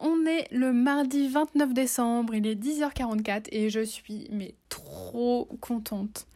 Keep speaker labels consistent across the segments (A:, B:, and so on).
A: On est le mardi 29 décembre, il est 10h44 et je suis mais trop contente.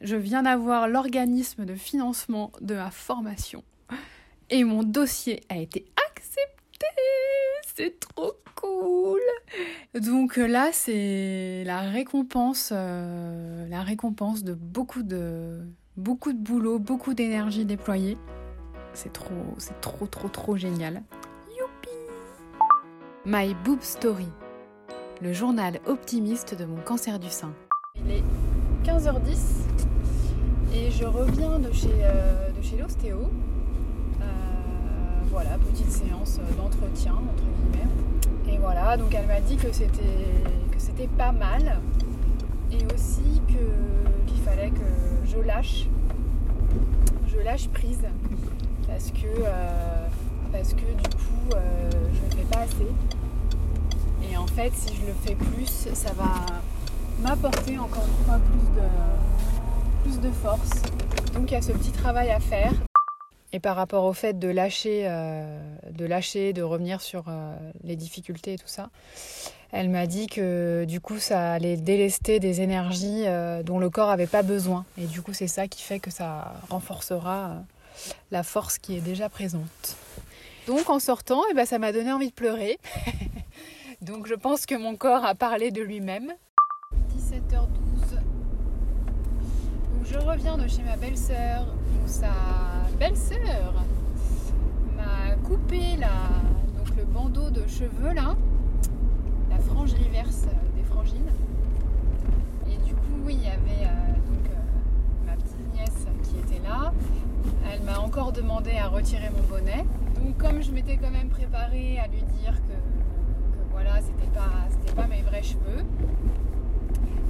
A: Je viens d'avoir l'organisme de financement de ma formation et mon dossier a été accepté. C'est trop cool. Donc là, c'est la récompense, euh, la récompense de beaucoup de beaucoup de boulot, beaucoup d'énergie déployée. C'est trop, c'est trop, trop, trop génial. My Boob Story, le journal optimiste de mon cancer du sein. Il est 15h10 et je reviens de chez, euh, chez l'ostéo. Euh, voilà, petite séance d'entretien, entre guillemets. Et voilà, donc elle m'a dit que c'était, pas mal et aussi qu'il fallait que je lâche, je lâche prise parce que, euh, parce que du coup je ne fais pas assez et en fait, si je le fais plus, ça va m'apporter encore une fois plus de, force. Donc il y a ce petit travail à faire. Et par rapport au fait de lâcher, euh, de revenir sur euh, les difficultés et tout ça, elle m'a dit que du coup ça allait délester des énergies euh, dont le corps n'avait pas besoin. Et du coup c'est ça qui fait que ça renforcera la force qui est déjà présente. Donc en sortant, eh ben, ça m'a donné envie de pleurer. Donc je pense que mon corps a parlé de lui-même. 17h12. Donc je reviens de chez ma belle-sœur sa belle-sœur m'a coupé la, donc le bandeau de cheveux là, la frange reverse des frangines. Et du coup, il y avait euh, euh, ma petite nièce qui était là. Elle m'a encore demandé à retirer mon bonnet. Donc comme je m'étais quand même préparée à lui dire que voilà, c'était pas, pas mes vrais cheveux.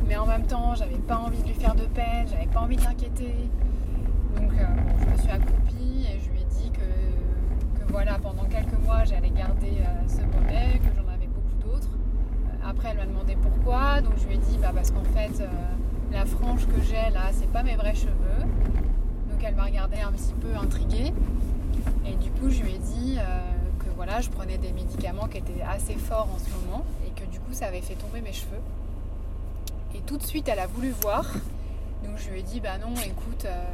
A: Mais en même temps, j'avais pas envie de lui faire de peine, j'avais pas envie de l'inquiéter. Donc euh, je me suis accroupie et je lui ai dit que, voilà, pendant quelques mois, j'allais garder euh, ce bonnet, que j'en avais beaucoup d'autres. Euh, après, elle m'a demandé pourquoi, donc je lui ai dit bah, parce qu'en fait, la frange que j'ai là, c'est pas mes vrais cheveux. Donc elle m'a regardé un petit peu intriguée. Et du coup, je lui ai dit voilà, je prenais des médicaments qui étaient assez forts en ce moment et que du coup ça avait fait tomber mes cheveux. Et tout de suite elle a voulu voir. Donc je lui ai dit bah non écoute euh,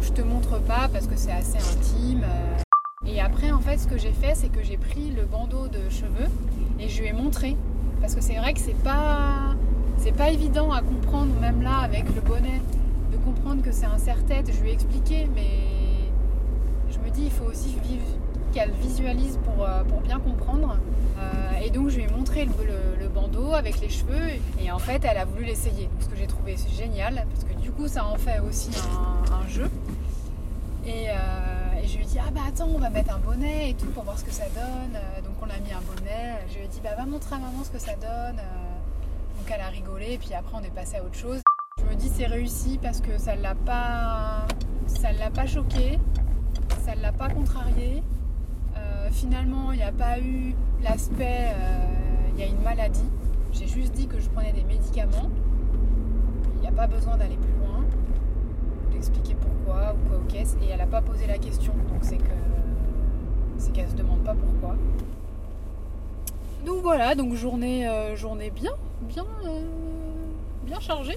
A: je, te, montre pas parce que c'est assez intime. Euh. Et après en fait ce que j'ai fait c'est que j'ai pris le bandeau de cheveux et je lui ai montré. Parce que c'est vrai que c'est pas c'est pas évident à comprendre même là avec le bonnet de comprendre que c'est un serre-tête. Je lui ai expliqué il faut aussi qu'elle visualise pour, euh, pour bien comprendre. Euh, et donc je lui ai montré le, bandeau avec les cheveux et en fait elle a voulu l'essayer. Ce que j'ai trouvé génial parce que du coup ça en fait aussi un, jeu. Euh, et, je lui ai dit ah bah attends on va mettre un bonnet et tout pour voir ce que ça donne. Donc on a mis un bonnet. Je lui ai dit bah va montrer à maman ce que ça donne. Donc elle a rigolé et puis après on est passé à autre chose. Je me dis c'est réussi parce que ça l'a pas ça l'a pas choqué, ça l'a pas contrarié finalement, il n'y a pas eu l'aspect, euh, il y a une maladie. J'ai juste dit que je prenais des médicaments. Il n'y a pas besoin d'aller plus loin, d'expliquer pourquoi ou quoi ou qu'est-ce. Et elle n'a pas posé la question, donc c'est que c'est qu'elle se demande pas pourquoi. Donc voilà, donc journée, euh, journée bien, bien, euh, bien chargée.